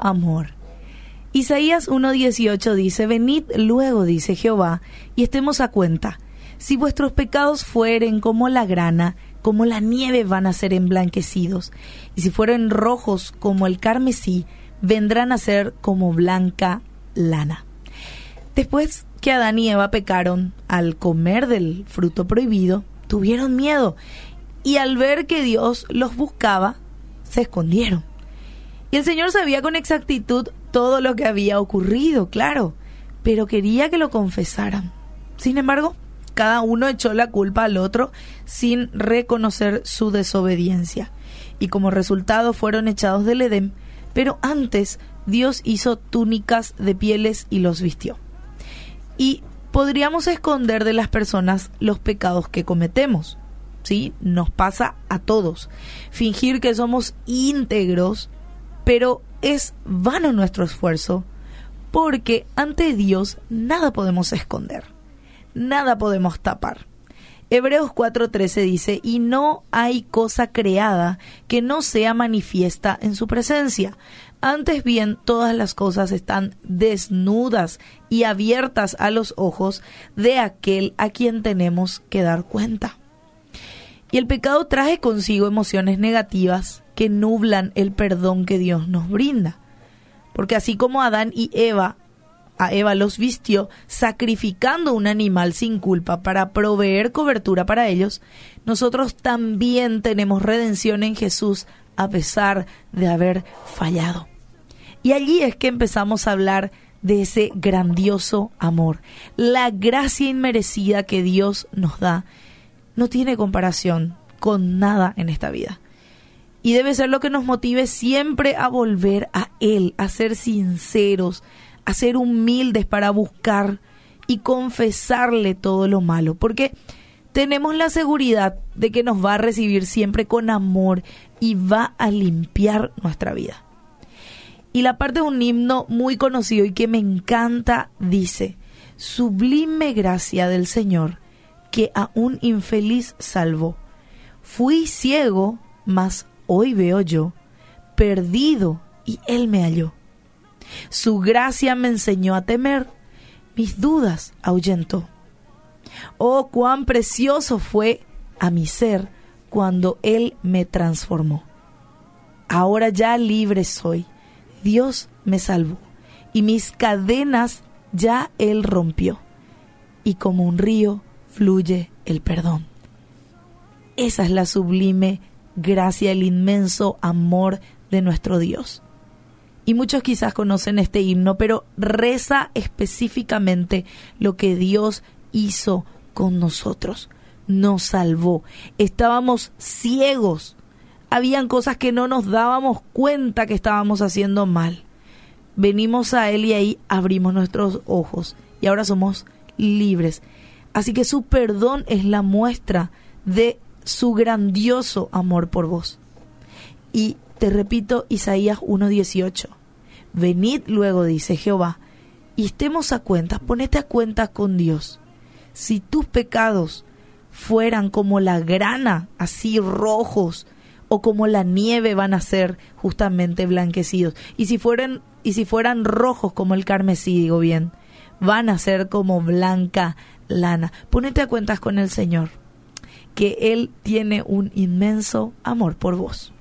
amor. Isaías 1.18 dice, Venid luego, dice Jehová, y estemos a cuenta. Si vuestros pecados fueren como la grana, como la nieve van a ser emblanquecidos, y si fueren rojos como el carmesí, vendrán a ser como blanca lana. Después que Adán y Eva pecaron al comer del fruto prohibido, tuvieron miedo y al ver que Dios los buscaba, se escondieron. Y el Señor sabía con exactitud todo lo que había ocurrido, claro, pero quería que lo confesaran. Sin embargo, cada uno echó la culpa al otro sin reconocer su desobediencia. Y como resultado fueron echados del Edén, pero antes Dios hizo túnicas de pieles y los vistió. Y podríamos esconder de las personas los pecados que cometemos. ¿Sí? Nos pasa a todos. Fingir que somos íntegros, pero es vano nuestro esfuerzo, porque ante Dios nada podemos esconder, nada podemos tapar. Hebreos 4:13 dice, y no hay cosa creada que no sea manifiesta en su presencia. Antes bien, todas las cosas están desnudas y abiertas a los ojos de aquel a quien tenemos que dar cuenta. Y el pecado trae consigo emociones negativas que nublan el perdón que Dios nos brinda. Porque así como Adán y Eva a Eva los vistió sacrificando un animal sin culpa para proveer cobertura para ellos, nosotros también tenemos redención en Jesús a pesar de haber fallado. Y allí es que empezamos a hablar de ese grandioso amor. La gracia inmerecida que Dios nos da no tiene comparación con nada en esta vida. Y debe ser lo que nos motive siempre a volver a Él, a ser sinceros, a ser humildes para buscar y confesarle todo lo malo, porque tenemos la seguridad de que nos va a recibir siempre con amor y va a limpiar nuestra vida. Y la parte de un himno muy conocido y que me encanta dice, Sublime gracia del Señor, que a un infeliz salvó. Fui ciego, mas hoy veo yo, perdido, y Él me halló. Su gracia me enseñó a temer, mis dudas ahuyentó. Oh, cuán precioso fue a mi ser cuando Él me transformó. Ahora ya libre soy, Dios me salvó, y mis cadenas ya Él rompió, y como un río fluye el perdón. Esa es la sublime gracia, el inmenso amor de nuestro Dios y muchos quizás conocen este himno, pero reza específicamente lo que Dios hizo con nosotros. Nos salvó. Estábamos ciegos. Habían cosas que no nos dábamos cuenta que estábamos haciendo mal. Venimos a Él y ahí abrimos nuestros ojos y ahora somos libres. Así que su perdón es la muestra de su grandioso amor por vos. Y te repito Isaías 1.18. Venid luego, dice Jehová, y estemos a cuenta, ponete a cuenta con Dios. Si tus pecados fueran como la grana, así rojos, o como la nieve van a ser justamente blanquecidos. Y si fueran, y si fueran rojos como el carmesí, digo bien, van a ser como blanca lana. Ponete a cuentas con el Señor, que Él tiene un inmenso amor por vos.